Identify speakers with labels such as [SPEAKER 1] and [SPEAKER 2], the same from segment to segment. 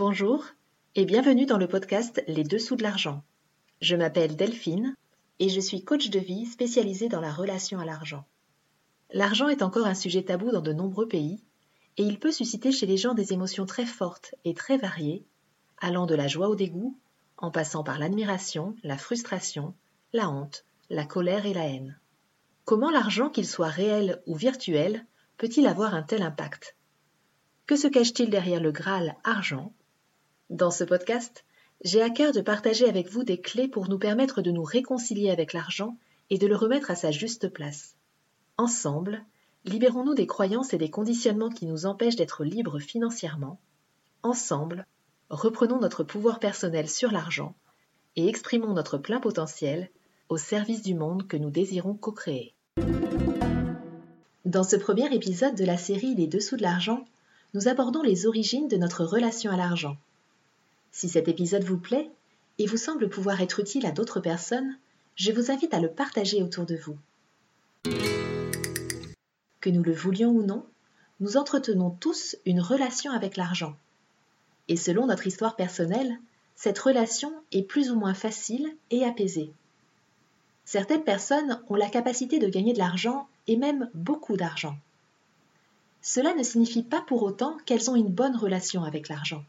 [SPEAKER 1] Bonjour et bienvenue dans le podcast Les Dessous de l'argent. Je m'appelle Delphine et je suis coach de vie spécialisée dans la relation à l'argent. L'argent est encore un sujet tabou dans de nombreux pays et il peut susciter chez les gens des émotions très fortes et très variées, allant de la joie au dégoût, en passant par l'admiration, la frustration, la honte, la colère et la haine. Comment l'argent, qu'il soit réel ou virtuel, peut-il avoir un tel impact? Que se cache-t-il derrière le Graal argent? Dans ce podcast, j'ai à cœur de partager avec vous des clés pour nous permettre de nous réconcilier avec l'argent et de le remettre à sa juste place. Ensemble, libérons-nous des croyances et des conditionnements qui nous empêchent d'être libres financièrement. Ensemble, reprenons notre pouvoir personnel sur l'argent et exprimons notre plein potentiel au service du monde que nous désirons co-créer. Dans ce premier épisode de la série Les dessous de l'argent, nous abordons les origines de notre relation à l'argent. Si cet épisode vous plaît et vous semble pouvoir être utile à d'autres personnes, je vous invite à le partager autour de vous. Que nous le voulions ou non, nous entretenons tous une relation avec l'argent. Et selon notre histoire personnelle, cette relation est plus ou moins facile et apaisée. Certaines personnes ont la capacité de gagner de l'argent et même beaucoup d'argent. Cela ne signifie pas pour autant qu'elles ont une bonne relation avec l'argent.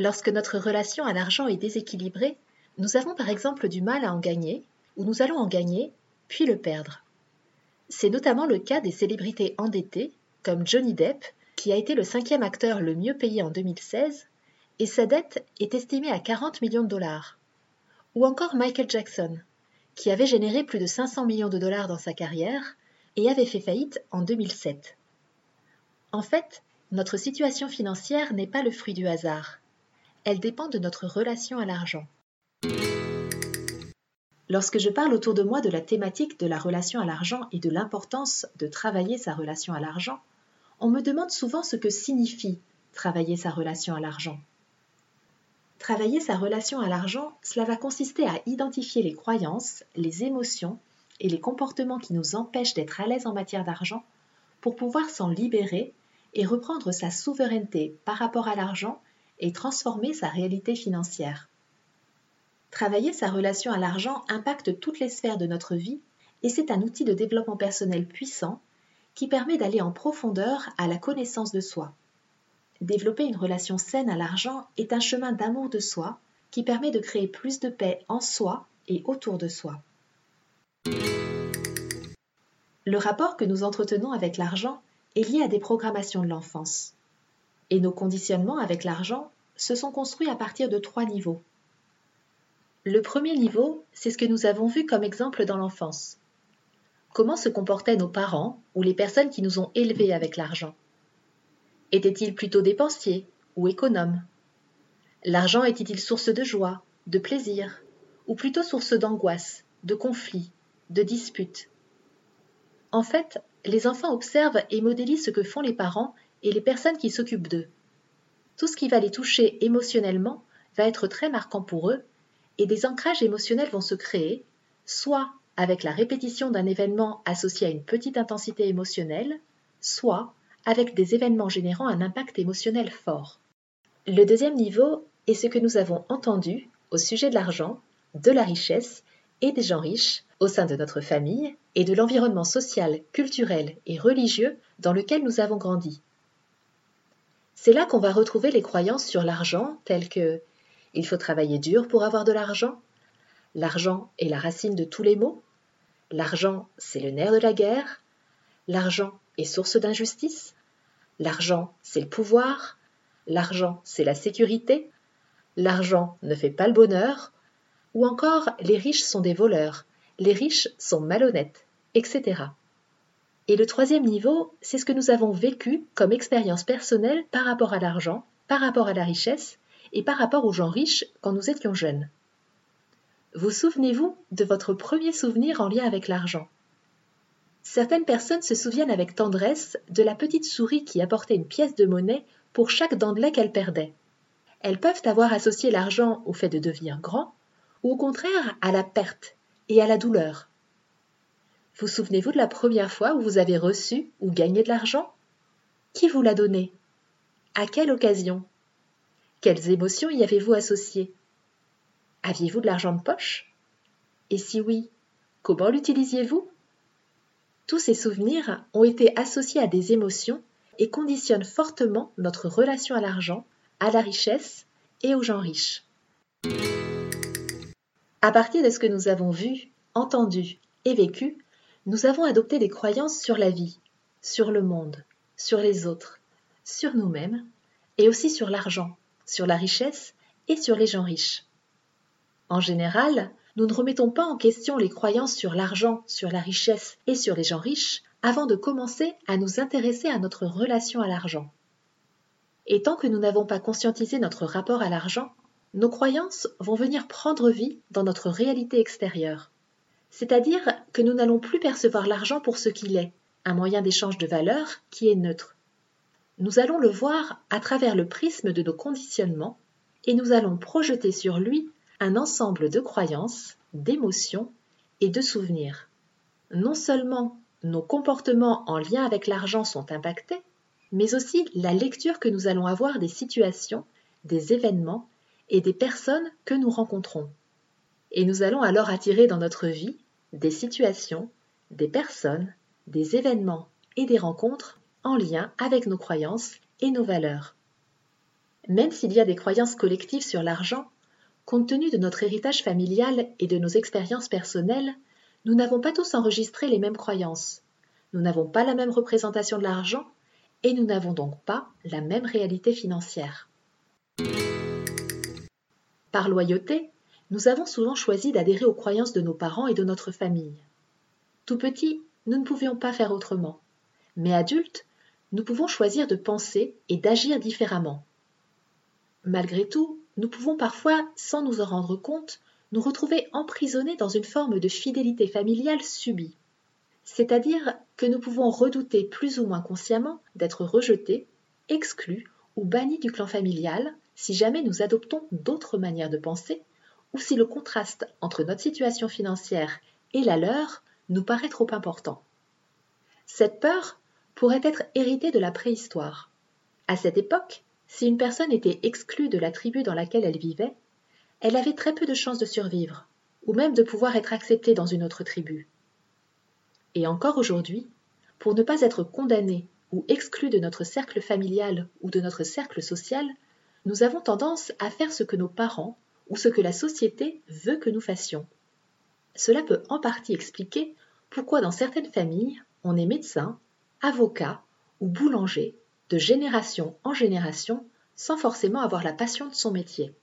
[SPEAKER 1] Lorsque notre relation à l'argent est déséquilibrée, nous avons par exemple du mal à en gagner, ou nous allons en gagner, puis le perdre. C'est notamment le cas des célébrités endettées, comme Johnny Depp, qui a été le cinquième acteur le mieux payé en 2016, et sa dette est estimée à 40 millions de dollars. Ou encore Michael Jackson, qui avait généré plus de 500 millions de dollars dans sa carrière et avait fait faillite en 2007. En fait, notre situation financière n'est pas le fruit du hasard. Elle dépend de notre relation à l'argent. Lorsque je parle autour de moi de la thématique de la relation à l'argent et de l'importance de travailler sa relation à l'argent, on me demande souvent ce que signifie travailler sa relation à l'argent. Travailler sa relation à l'argent, cela va consister à identifier les croyances, les émotions et les comportements qui nous empêchent d'être à l'aise en matière d'argent pour pouvoir s'en libérer et reprendre sa souveraineté par rapport à l'argent et transformer sa réalité financière. Travailler sa relation à l'argent impacte toutes les sphères de notre vie et c'est un outil de développement personnel puissant qui permet d'aller en profondeur à la connaissance de soi. Développer une relation saine à l'argent est un chemin d'amour de soi qui permet de créer plus de paix en soi et autour de soi. Le rapport que nous entretenons avec l'argent est lié à des programmations de l'enfance. Et nos conditionnements avec l'argent se sont construits à partir de trois niveaux. Le premier niveau, c'est ce que nous avons vu comme exemple dans l'enfance. Comment se comportaient nos parents ou les personnes qui nous ont élevés avec l'argent? Était-il plutôt dépensier ou économe L'argent était-il source de joie, de plaisir, ou plutôt source d'angoisse, de conflits, de disputes? En fait, les enfants observent et modélisent ce que font les parents et les personnes qui s'occupent d'eux. Tout ce qui va les toucher émotionnellement va être très marquant pour eux, et des ancrages émotionnels vont se créer, soit avec la répétition d'un événement associé à une petite intensité émotionnelle, soit avec des événements générant un impact émotionnel fort. Le deuxième niveau est ce que nous avons entendu au sujet de l'argent, de la richesse et des gens riches au sein de notre famille et de l'environnement social, culturel et religieux dans lequel nous avons grandi. C'est là qu'on va retrouver les croyances sur l'argent telles que il faut travailler dur pour avoir de l'argent, l'argent est la racine de tous les maux, l'argent c'est le nerf de la guerre, l'argent est source d'injustice, l'argent c'est le pouvoir, l'argent c'est la sécurité, l'argent ne fait pas le bonheur, ou encore les riches sont des voleurs, les riches sont malhonnêtes, etc. Et le troisième niveau, c'est ce que nous avons vécu comme expérience personnelle par rapport à l'argent, par rapport à la richesse et par rapport aux gens riches quand nous étions jeunes. Vous souvenez-vous de votre premier souvenir en lien avec l'argent? Certaines personnes se souviennent avec tendresse de la petite souris qui apportait une pièce de monnaie pour chaque dendelet qu'elle perdait. Elles peuvent avoir associé l'argent au fait de devenir grand, ou au contraire à la perte et à la douleur. Vous souvenez-vous de la première fois où vous avez reçu ou gagné de l'argent? Qui vous l'a donné? À quelle occasion? Quelles émotions y avez-vous associées? Aviez-vous de l'argent de poche? Et si oui, comment l'utilisiez-vous? Tous ces souvenirs ont été associés à des émotions et conditionnent fortement notre relation à l'argent, à la richesse et aux gens riches. À partir de ce que nous avons vu, entendu et vécu, nous avons adopté des croyances sur la vie, sur le monde, sur les autres, sur nous-mêmes et aussi sur l'argent, sur la richesse et sur les gens riches. En général, nous ne remettons pas en question les croyances sur l'argent, sur la richesse et sur les gens riches avant de commencer à nous intéresser à notre relation à l'argent. Et tant que nous n'avons pas conscientisé notre rapport à l'argent, nos croyances vont venir prendre vie dans notre réalité extérieure. C'est-à-dire que nous n'allons plus percevoir l'argent pour ce qu'il est, un moyen d'échange de valeur qui est neutre. Nous allons le voir à travers le prisme de nos conditionnements et nous allons projeter sur lui un ensemble de croyances, d'émotions et de souvenirs. Non seulement nos comportements en lien avec l'argent sont impactés, mais aussi la lecture que nous allons avoir des situations, des événements et des personnes que nous rencontrons. Et nous allons alors attirer dans notre vie des situations, des personnes, des événements et des rencontres en lien avec nos croyances et nos valeurs. Même s'il y a des croyances collectives sur l'argent, compte tenu de notre héritage familial et de nos expériences personnelles, nous n'avons pas tous enregistré les mêmes croyances. Nous n'avons pas la même représentation de l'argent et nous n'avons donc pas la même réalité financière. Par loyauté, nous avons souvent choisi d'adhérer aux croyances de nos parents et de notre famille. Tout petit, nous ne pouvions pas faire autrement. Mais adultes, nous pouvons choisir de penser et d'agir différemment. Malgré tout, nous pouvons parfois, sans nous en rendre compte, nous retrouver emprisonnés dans une forme de fidélité familiale subie. C'est-à-dire que nous pouvons redouter plus ou moins consciemment d'être rejetés, exclus ou bannis du clan familial si jamais nous adoptons d'autres manières de penser ou si le contraste entre notre situation financière et la leur nous paraît trop important. Cette peur pourrait être héritée de la préhistoire. À cette époque, si une personne était exclue de la tribu dans laquelle elle vivait, elle avait très peu de chances de survivre, ou même de pouvoir être acceptée dans une autre tribu. Et encore aujourd'hui, pour ne pas être condamnée ou exclue de notre cercle familial ou de notre cercle social, nous avons tendance à faire ce que nos parents ou ce que la société veut que nous fassions. Cela peut en partie expliquer pourquoi dans certaines familles, on est médecin, avocat ou boulanger de génération en génération sans forcément avoir la passion de son métier.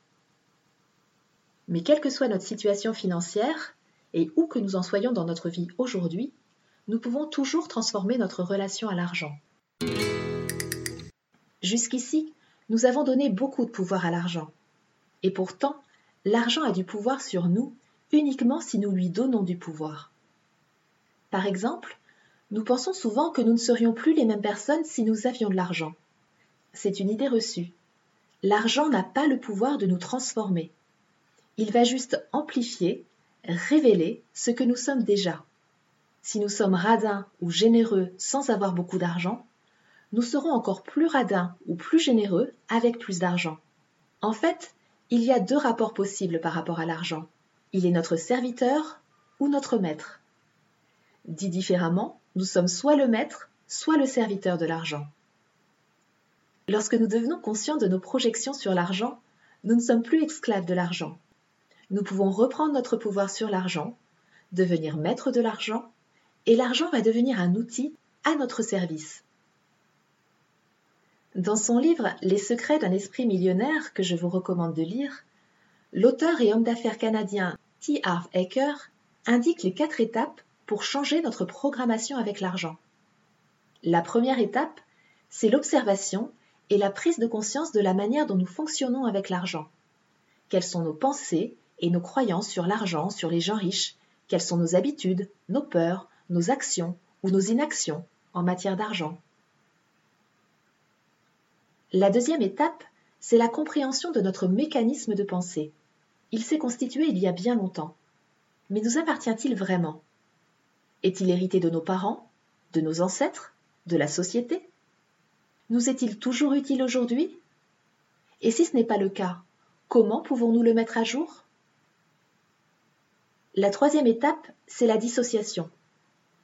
[SPEAKER 1] Mais quelle que soit notre situation financière, et où que nous en soyons dans notre vie aujourd'hui, nous pouvons toujours transformer notre relation à l'argent. Jusqu'ici, nous avons donné beaucoup de pouvoir à l'argent. Et pourtant, l'argent a du pouvoir sur nous uniquement si nous lui donnons du pouvoir. Par exemple, nous pensons souvent que nous ne serions plus les mêmes personnes si nous avions de l'argent. C'est une idée reçue. L'argent n'a pas le pouvoir de nous transformer. Il va juste amplifier, révéler ce que nous sommes déjà. Si nous sommes radins ou généreux sans avoir beaucoup d'argent, nous serons encore plus radins ou plus généreux avec plus d'argent. En fait, il y a deux rapports possibles par rapport à l'argent. Il est notre serviteur ou notre maître. Dit différemment, nous sommes soit le maître, soit le serviteur de l'argent. Lorsque nous devenons conscients de nos projections sur l'argent, nous ne sommes plus esclaves de l'argent. Nous pouvons reprendre notre pouvoir sur l'argent, devenir maître de l'argent, et l'argent va devenir un outil à notre service. Dans son livre Les secrets d'un esprit millionnaire, que je vous recommande de lire, l'auteur et homme d'affaires canadien T. Harv Eker indique les quatre étapes pour changer notre programmation avec l'argent. La première étape, c'est l'observation et la prise de conscience de la manière dont nous fonctionnons avec l'argent. Quelles sont nos pensées et nos croyances sur l'argent, sur les gens riches? Quelles sont nos habitudes, nos peurs, nos actions ou nos inactions en matière d'argent? La deuxième étape, c'est la compréhension de notre mécanisme de pensée. Il s'est constitué il y a bien longtemps. Mais nous appartient-il vraiment? Est-il hérité de nos parents, de nos ancêtres, de la société? Nous est-il toujours utile aujourd'hui? Et si ce n'est pas le cas, comment pouvons-nous le mettre à jour? La troisième étape, c'est la dissociation.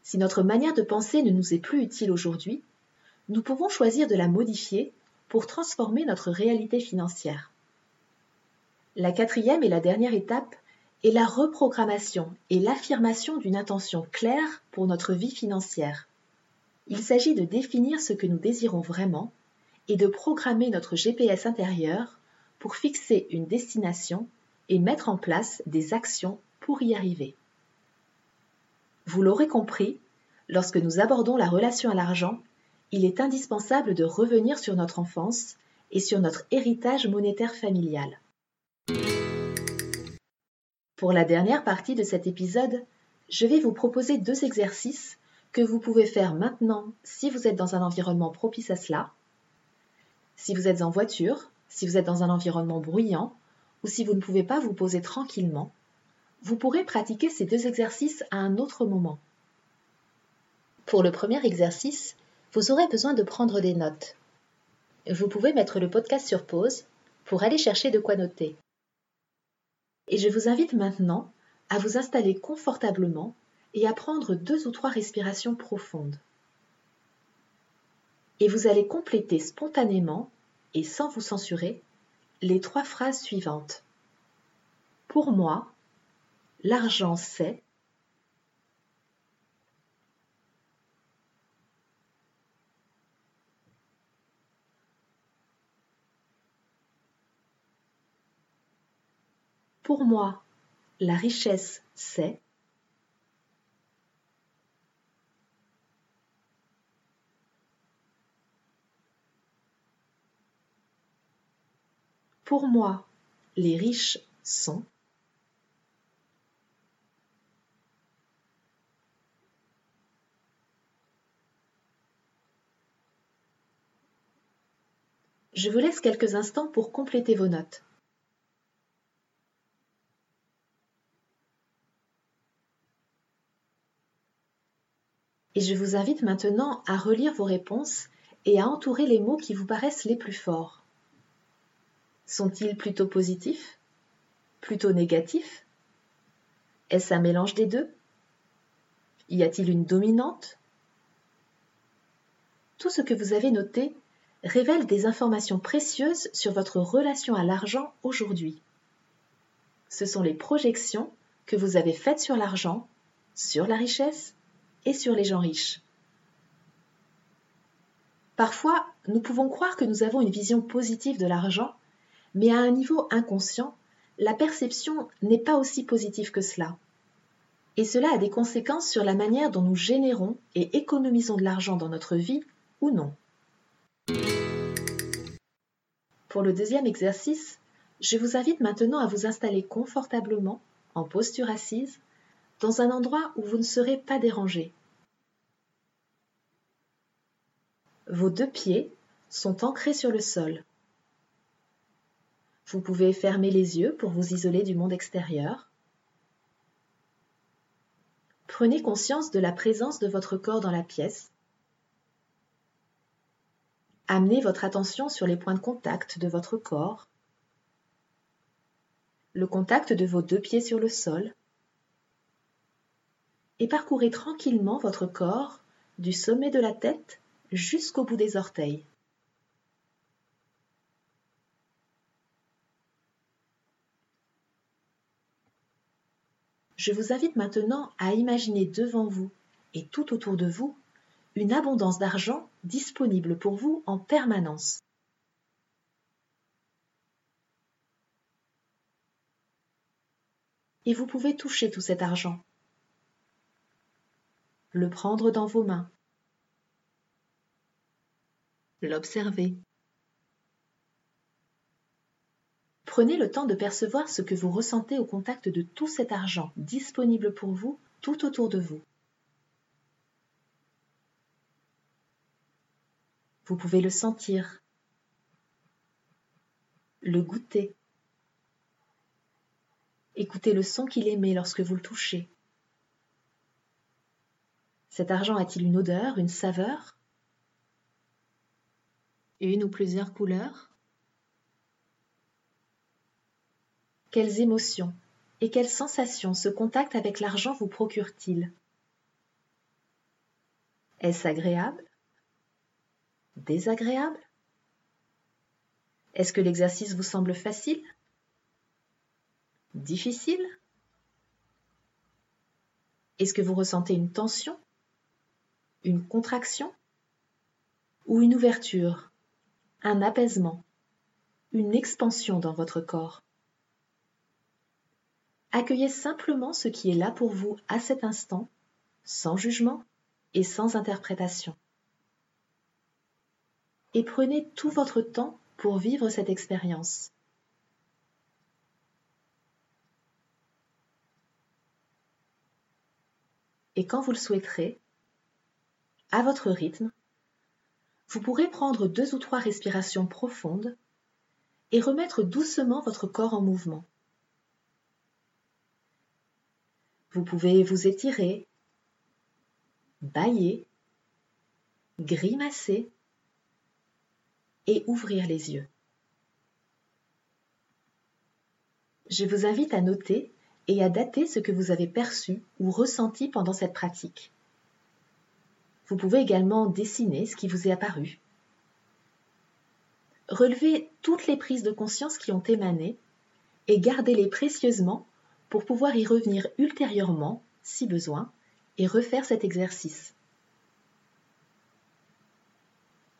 [SPEAKER 1] Si notre manière de penser ne nous est plus utile aujourd'hui, nous pouvons choisir de la modifier pour transformer notre réalité financière. La quatrième et la dernière étape est la reprogrammation et l'affirmation d'une intention claire pour notre vie financière. Il s'agit de définir ce que nous désirons vraiment et de programmer notre GPS intérieur pour fixer une destination et mettre en place des actions pour y arriver. Vous l'aurez compris, lorsque nous abordons la relation à l'argent, il est indispensable de revenir sur notre enfance et sur notre héritage monétaire familial. Pour la dernière partie de cet épisode, je vais vous proposer deux exercices que vous pouvez faire maintenant si vous êtes dans un environnement propice à cela, si vous êtes en voiture, si vous êtes dans un environnement bruyant, ou si vous ne pouvez pas vous poser tranquillement, vous pourrez pratiquer ces deux exercices à un autre moment. Pour le premier exercice, vous aurez besoin de prendre des notes. Vous pouvez mettre le podcast sur pause pour aller chercher de quoi noter. Et je vous invite maintenant à vous installer confortablement et à prendre deux ou trois respirations profondes. Et vous allez compléter spontanément et sans vous censurer les trois phrases suivantes. Pour moi, l'argent c'est Pour moi, la richesse c'est Pour moi, les riches sont Je vous laisse quelques instants pour compléter vos notes. Et je vous invite maintenant à relire vos réponses et à entourer les mots qui vous paraissent les plus forts. Sont-ils plutôt positifs Plutôt négatifs? Est-ce un mélange des deux? Y a-t-il une dominante? Tout ce que vous avez noté révèle des informations précieuses sur votre relation à l'argent aujourd'hui. Ce sont les projections que vous avez faites sur l'argent, sur la richesse et sur les gens riches. Parfois, nous pouvons croire que nous avons une vision positive de l'argent mais à un niveau inconscient, la perception n'est pas aussi positive que cela. Et cela a des conséquences sur la manière dont nous générons et économisons de l'argent dans notre vie ou non. Pour le deuxième exercice, je vous invite maintenant à vous installer confortablement, en posture assise, dans un endroit où vous ne serez pas dérangé. Vos deux pieds sont ancrés sur le sol. Vous pouvez fermer les yeux pour vous isoler du monde extérieur. Prenez conscience de la présence de votre corps dans la pièce. Amenez votre attention sur les points de contact de votre corps, le contact de vos deux pieds sur le sol, et parcourez tranquillement votre corps du sommet de la tête jusqu'au bout des orteils. Je vous invite maintenant à imaginer devant vous et tout autour de vous une abondance d'argent disponible pour vous en permanence. Et vous pouvez toucher tout cet argent, le prendre dans vos mains, l'observer, Prenez le temps de percevoir ce que vous ressentez au contact de tout cet argent disponible pour vous tout autour de vous. Vous pouvez le sentir, le goûter, écouter le son qu'il émet lorsque vous le touchez. Cet argent a-t-il une odeur, une saveur? Une ou plusieurs couleurs? Quelles émotions et quelles sensations ce contact avec l'argent vous procure-t-il? Est-ce agréable? Désagréable? Est-ce que l'exercice vous semble facile? Difficile? Est-ce que vous ressentez une tension? Une contraction Ou une ouverture Un apaisement Une expansion dans votre corps Accueillez simplement ce qui est là pour vous à cet instant, sans jugement et sans interprétation. Et prenez tout votre temps pour vivre cette expérience. et quand vous le souhaiterez, à votre rythme, vous pourrez prendre deux ou trois respirations profondes et remettre doucement votre corps en mouvement. Vous pouvez vous étirer, bailler, grimacer et ouvrir les yeux. Je vous invite à noter et à dater ce que vous avez perçu ou ressenti pendant cette pratique. Vous pouvez également dessiner ce qui vous est apparu. Relevez toutes les prises de conscience qui ont émané et gardez-les précieusement pour pouvoir y revenir ultérieurement, si besoin, et refaire cet exercice.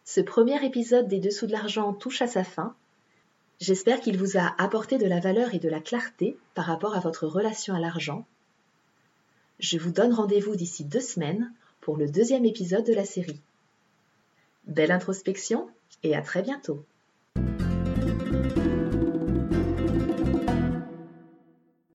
[SPEAKER 1] Ce premier épisode des Dessous de l'argent touche à sa fin J'espère qu'il vous a apporté de la valeur et de la clarté par rapport à votre relation à l'argent. Je vous donne rendez-vous d'ici deux semaines pour le deuxième épisode de la série. Belle introspection et à très bientôt.